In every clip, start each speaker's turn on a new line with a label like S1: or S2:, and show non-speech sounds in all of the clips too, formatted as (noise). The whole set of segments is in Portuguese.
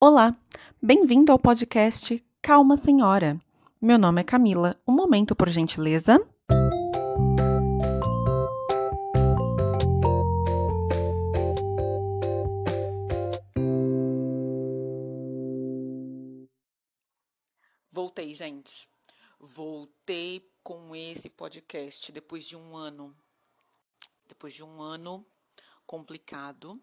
S1: Olá, bem-vindo ao podcast Calma Senhora. Meu nome é Camila. Um momento, por gentileza. Voltei, gente. Voltei com esse podcast depois de um ano. Depois de um ano complicado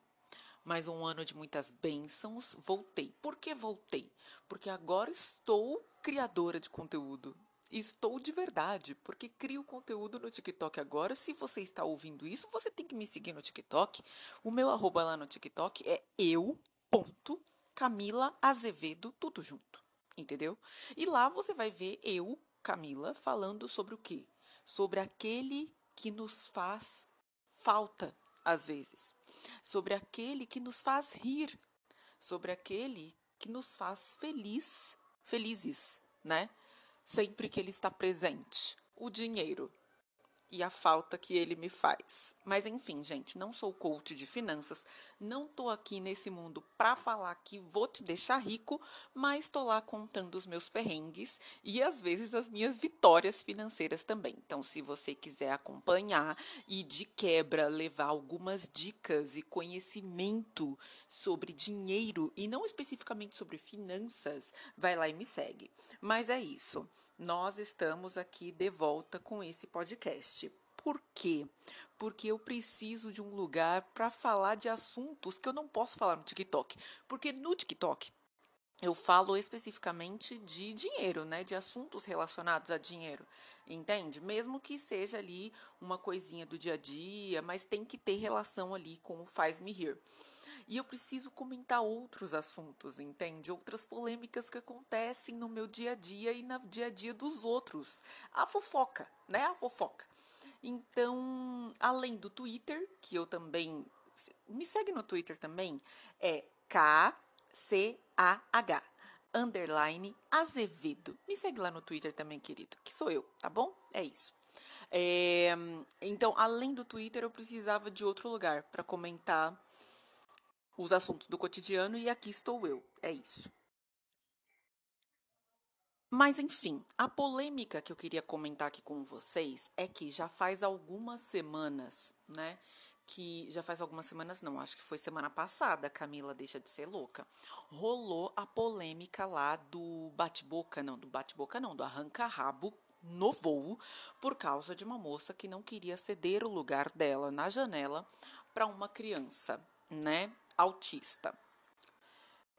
S1: mais um ano de muitas bênçãos. Voltei. Por que voltei? Porque agora estou criadora de conteúdo. Estou de verdade, porque crio conteúdo no TikTok agora. Se você está ouvindo isso, você tem que me seguir no TikTok. O meu arroba lá no TikTok é eu, ponto, Camila Azevedo, tudo junto. Entendeu? E lá você vai ver eu, Camila, falando sobre o quê? Sobre aquele que nos faz falta às vezes sobre aquele que nos faz rir, sobre aquele que nos faz feliz, felizes, né? Sempre que ele está presente. O dinheiro e a falta que ele me faz. Mas enfim, gente, não sou coach de finanças, não tô aqui nesse mundo para falar que vou te deixar rico, mas tô lá contando os meus perrengues e às vezes as minhas vitórias financeiras também. Então, se você quiser acompanhar e de quebra levar algumas dicas e conhecimento sobre dinheiro e não especificamente sobre finanças, vai lá e me segue. Mas é isso nós estamos aqui de volta com esse podcast. Por quê? Porque eu preciso de um lugar para falar de assuntos que eu não posso falar no TikTok. Porque no TikTok eu falo especificamente de dinheiro, né? De assuntos relacionados a dinheiro, entende? Mesmo que seja ali uma coisinha do dia a dia, mas tem que ter relação ali com o faz-me rir. E eu preciso comentar outros assuntos, entende? Outras polêmicas que acontecem no meu dia a dia e no dia a dia dos outros. A fofoca, né? A fofoca. Então, além do Twitter, que eu também. Me segue no Twitter também, é K-C-A-H underline Azevedo. Me segue lá no Twitter também, querido, que sou eu, tá bom? É isso. É, então, além do Twitter, eu precisava de outro lugar para comentar os assuntos do cotidiano e aqui estou eu. É isso. Mas enfim, a polêmica que eu queria comentar aqui com vocês é que já faz algumas semanas, né? Que já faz algumas semanas, não, acho que foi semana passada, Camila deixa de ser louca. Rolou a polêmica lá do bate-boca, não, do bate-boca não, do arranca-rabo no voo, por causa de uma moça que não queria ceder o lugar dela na janela para uma criança, né? Autista.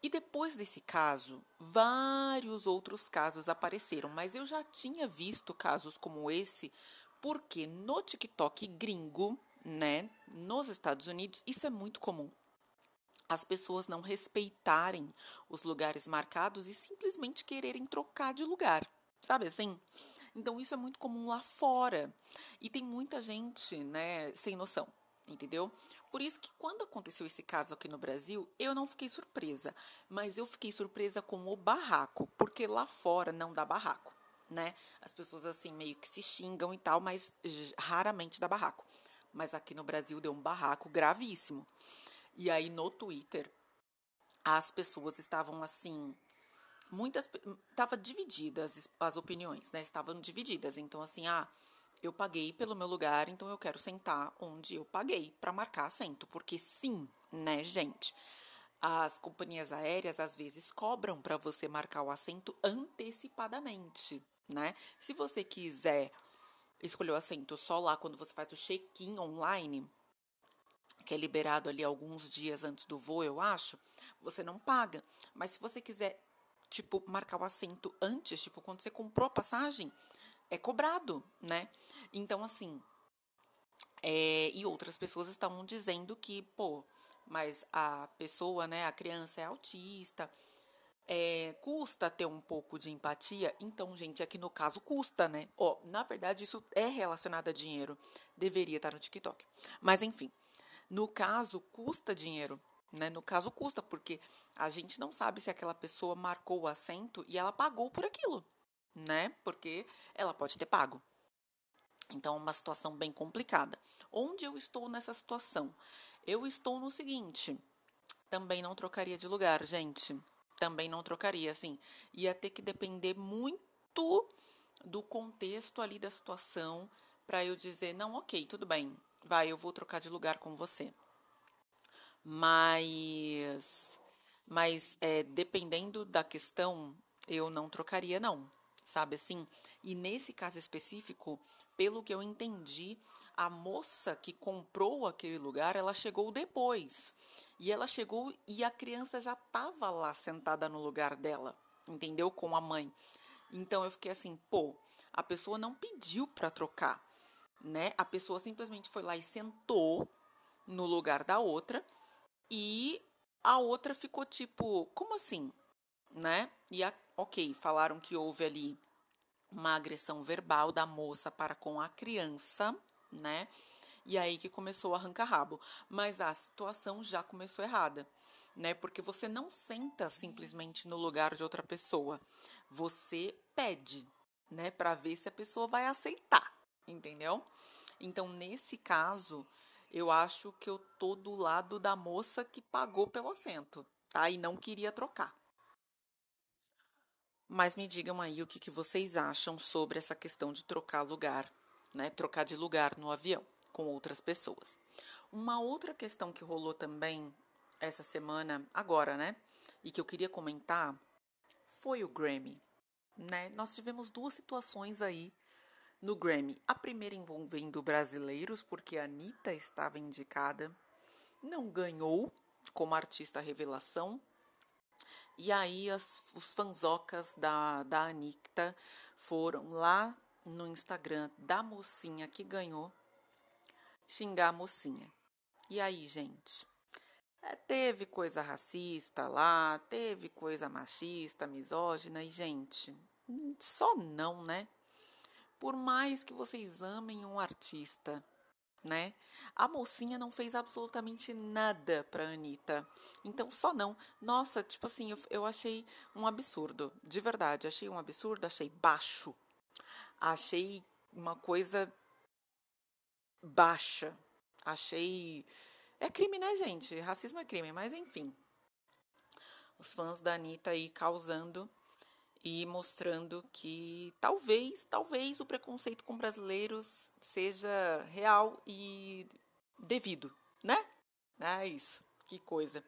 S1: E depois desse caso, vários outros casos apareceram, mas eu já tinha visto casos como esse, porque no TikTok gringo, né, nos Estados Unidos, isso é muito comum. As pessoas não respeitarem os lugares marcados e simplesmente quererem trocar de lugar, sabe assim? Então isso é muito comum lá fora. E tem muita gente, né, sem noção entendeu? Por isso que quando aconteceu esse caso aqui no Brasil, eu não fiquei surpresa, mas eu fiquei surpresa com o barraco, porque lá fora não dá barraco, né? As pessoas assim meio que se xingam e tal, mas raramente dá barraco. Mas aqui no Brasil deu um barraco gravíssimo. E aí no Twitter as pessoas estavam assim, muitas tava divididas as, opiniões, né? Estavam divididas. Então assim, ah, eu paguei pelo meu lugar, então eu quero sentar onde eu paguei para marcar assento, porque sim, né, gente? As companhias aéreas às vezes cobram para você marcar o assento antecipadamente, né? Se você quiser escolher o assento só lá quando você faz o check-in online, que é liberado ali alguns dias antes do voo, eu acho, você não paga. Mas se você quiser, tipo, marcar o assento antes, tipo, quando você comprou a passagem, é cobrado, né? Então, assim, é, e outras pessoas estavam dizendo que, pô, mas a pessoa, né, a criança é autista, é, custa ter um pouco de empatia. Então, gente, aqui no caso custa, né? Ó, na verdade, isso é relacionado a dinheiro. Deveria estar no TikTok. Mas, enfim, no caso, custa dinheiro. Né? No caso, custa, porque a gente não sabe se aquela pessoa marcou o assento e ela pagou por aquilo né? Porque ela pode ter pago. Então, é uma situação bem complicada. Onde eu estou nessa situação? Eu estou no seguinte: também não trocaria de lugar, gente. também não trocaria, assim. Ia ter que depender muito do contexto ali da situação para eu dizer, não, ok, tudo bem, vai, eu vou trocar de lugar com você. Mas, mas é, dependendo da questão, eu não trocaria, não, sabe assim? E nesse caso específico, pelo que eu entendi, a moça que comprou aquele lugar, ela chegou depois. E ela chegou e a criança já estava lá sentada no lugar dela, entendeu? Com a mãe. Então eu fiquei assim, pô, a pessoa não pediu para trocar, né? A pessoa simplesmente foi lá e sentou no lugar da outra e a outra ficou tipo, como assim? Né? E a, ok, falaram que houve ali uma agressão verbal da moça para com a criança, né? E aí que começou o arranca-rabo. Mas a situação já começou errada, né? Porque você não senta simplesmente no lugar de outra pessoa. Você pede, né, para ver se a pessoa vai aceitar, entendeu? Então, nesse caso, eu acho que eu tô do lado da moça que pagou pelo assento, tá? E não queria trocar. Mas me digam aí o que, que vocês acham sobre essa questão de trocar lugar, né? Trocar de lugar no avião com outras pessoas. Uma outra questão que rolou também essa semana, agora, né? E que eu queria comentar foi o Grammy, né? Nós tivemos duas situações aí no Grammy. A primeira envolvendo brasileiros, porque a Anitta estava indicada, não ganhou como artista revelação. E aí as, os fanzocas da, da Anitta foram lá no Instagram da mocinha que ganhou xingar a mocinha. E aí, gente? É, teve coisa racista lá, teve coisa machista, misógina, e, gente, só não, né? Por mais que vocês amem um artista, né? A mocinha não fez absolutamente nada pra Anitta. Então, só não. Nossa, tipo assim, eu, eu achei um absurdo. De verdade, achei um absurdo, achei baixo. Achei uma coisa baixa. Achei. É crime, né, gente? Racismo é crime, mas enfim. Os fãs da Anitta aí causando e mostrando que talvez, talvez o preconceito com brasileiros seja real e devido, né? É isso, que coisa.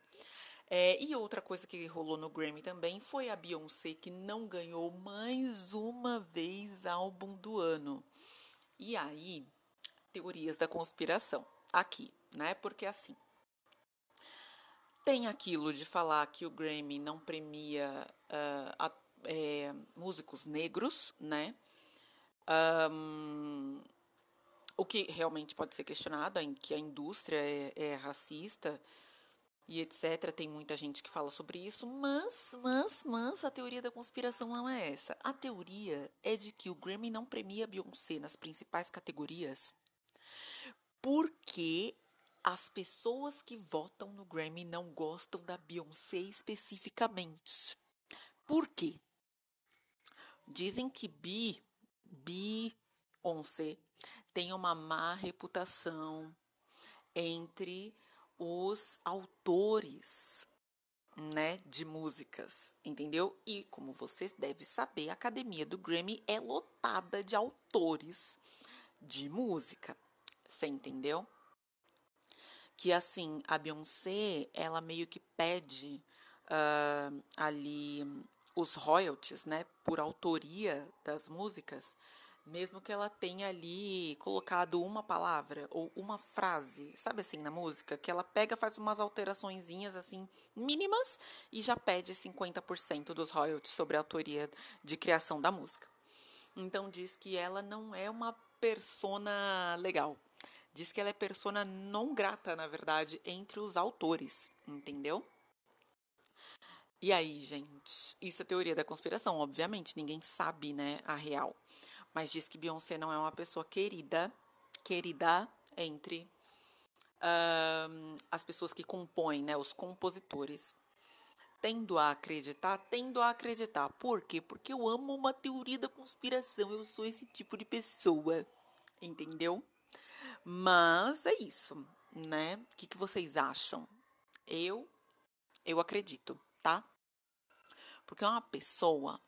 S1: É, e outra coisa que rolou no Grammy também foi a Beyoncé, que não ganhou mais uma vez álbum do ano. E aí, teorias da conspiração aqui, né? Porque assim, tem aquilo de falar que o Grammy não premia uh, a, é, músicos negros, né? Um, o que realmente pode ser questionado, em que a indústria é, é, racista e etc. Tem muita gente que fala sobre isso, mas, mas, mas a teoria da conspiração não é essa. A teoria é de que o Grammy não premia Beyoncé nas principais categorias porque as pessoas que votam no Grammy não gostam da Beyoncé especificamente. Por quê? Dizem que Bi, Beyoncé tem uma má reputação entre os autores, né, de músicas, entendeu? E como vocês devem saber, a academia do Grammy é lotada de autores de música. Você entendeu? Que assim, a Beyoncé, ela meio que pede uh, ali os royalties, né, por autoria das músicas, mesmo que ela tenha ali colocado uma palavra ou uma frase, sabe assim, na música, que ela pega, faz umas alteraçõezinhas assim mínimas e já pede 50% dos royalties sobre a autoria de criação da música. Então diz que ela não é uma persona legal, diz que ela é persona não grata, na verdade, entre os autores, entendeu? E aí, gente, isso é teoria da conspiração, obviamente, ninguém sabe, né, a real. Mas diz que Beyoncé não é uma pessoa querida, querida entre as pessoas que compõem, né, os compositores. Tendo a acreditar, tendo a acreditar. Por quê? Porque eu amo uma teoria da conspiração, eu sou esse tipo de pessoa, entendeu? Mas é isso, né? O que, que vocês acham? Eu, eu acredito, tá? Porque uma pessoa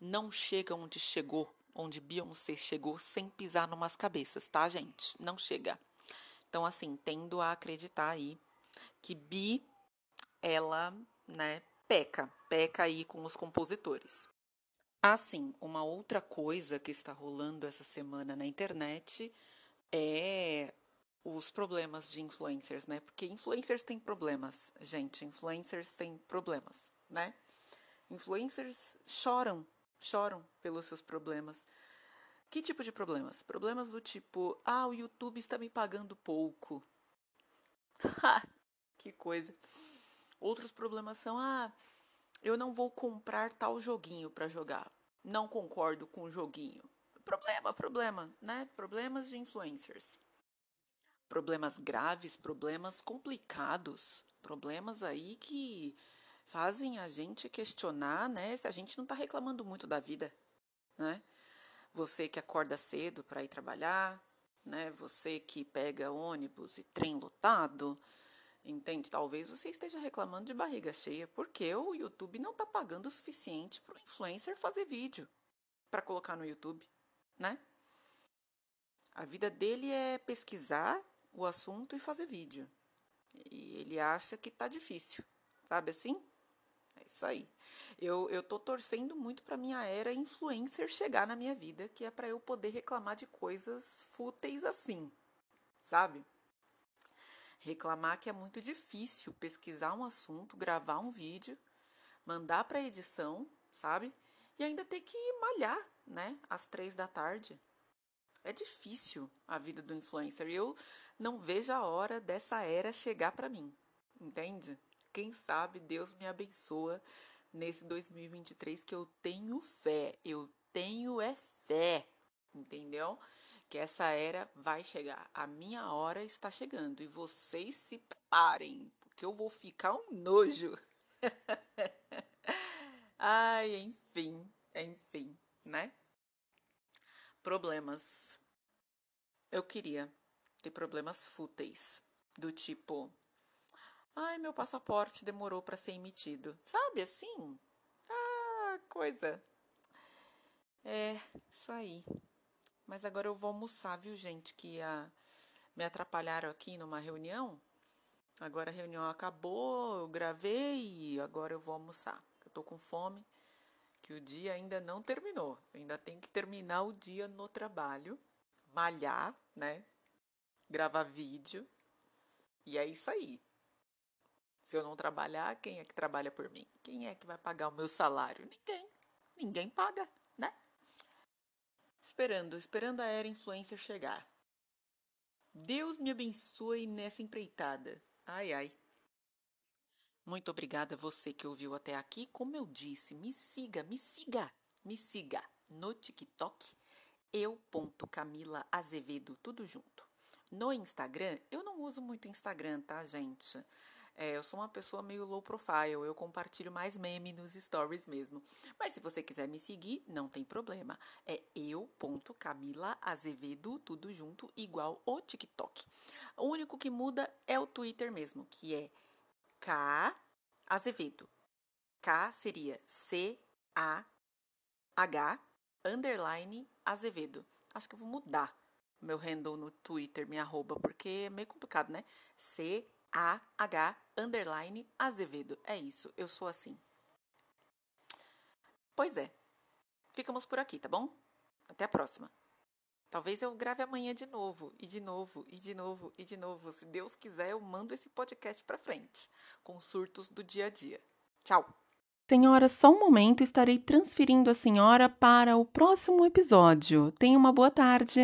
S1: não chega onde chegou, onde Beyoncé chegou sem pisar numas cabeças, tá, gente? Não chega. Então, assim, tendo a acreditar aí que Bi, ela, né, peca, peca aí com os compositores. Assim, uma outra coisa que está rolando essa semana na internet é os problemas de influencers, né? Porque influencers têm problemas, gente. Influencers têm problemas, né? Influencers choram, choram pelos seus problemas. Que tipo de problemas? Problemas do tipo, ah, o YouTube está me pagando pouco. (laughs) que coisa. Outros problemas são, ah, eu não vou comprar tal joguinho para jogar. Não concordo com o joguinho. Problema, problema, né? Problemas de influencers. Problemas graves, problemas complicados, problemas aí que fazem a gente questionar, né, se a gente não está reclamando muito da vida, né? Você que acorda cedo para ir trabalhar, né? Você que pega ônibus e trem lotado, entende? Talvez você esteja reclamando de barriga cheia porque o YouTube não está pagando o suficiente para o influencer fazer vídeo para colocar no YouTube, né? A vida dele é pesquisar o assunto e fazer vídeo. E ele acha que tá difícil, sabe assim? É isso aí. Eu, eu tô torcendo muito para minha era influencer chegar na minha vida, que é para eu poder reclamar de coisas fúteis assim, sabe? Reclamar que é muito difícil pesquisar um assunto, gravar um vídeo, mandar para edição, sabe? E ainda ter que malhar, né? Às três da tarde. É difícil a vida do influencer. Eu não vejo a hora dessa era chegar para mim, entende? Quem sabe Deus me abençoa nesse 2023 que eu tenho fé, eu tenho é fé, entendeu? Que essa era vai chegar. A minha hora está chegando e vocês se preparem, porque eu vou ficar um nojo. (laughs) Ai, enfim, enfim, né? Problemas. Eu queria ter problemas fúteis, do tipo, ai, meu passaporte demorou para ser emitido. Sabe assim? Ah, coisa. É, isso aí. Mas agora eu vou almoçar, viu, gente? Que a... me atrapalharam aqui numa reunião. Agora a reunião acabou, eu gravei e agora eu vou almoçar. Eu tô com fome, que o dia ainda não terminou. ainda tem que terminar o dia no trabalho, malhar, né? gravar vídeo. E é isso aí. Se eu não trabalhar, quem é que trabalha por mim? Quem é que vai pagar o meu salário? Ninguém. Ninguém paga, né? Esperando, esperando a era influencer chegar. Deus me abençoe nessa empreitada. Ai, ai. Muito obrigada a você que ouviu até aqui. Como eu disse, me siga, me siga, me siga no TikTok eu.camila Azevedo, tudo junto. No Instagram, eu não uso muito Instagram, tá, gente? É, eu sou uma pessoa meio low profile, eu compartilho mais meme nos stories mesmo. Mas se você quiser me seguir, não tem problema. É eu.camilaazevedo, tudo junto, igual o TikTok. O único que muda é o Twitter mesmo, que é K Azevedo. K seria C-A-H underline Azevedo. Acho que eu vou mudar meu handle no Twitter, minha arroba, porque é meio complicado, né? C-A-H underline Azevedo. É isso, eu sou assim. Pois é. Ficamos por aqui, tá bom? Até a próxima. Talvez eu grave amanhã de novo, e de novo, e de novo, e de novo. Se Deus quiser, eu mando esse podcast pra frente, com surtos do dia a dia. Tchau!
S2: Senhora, só um momento, estarei transferindo a senhora para o próximo episódio. Tenha uma boa tarde.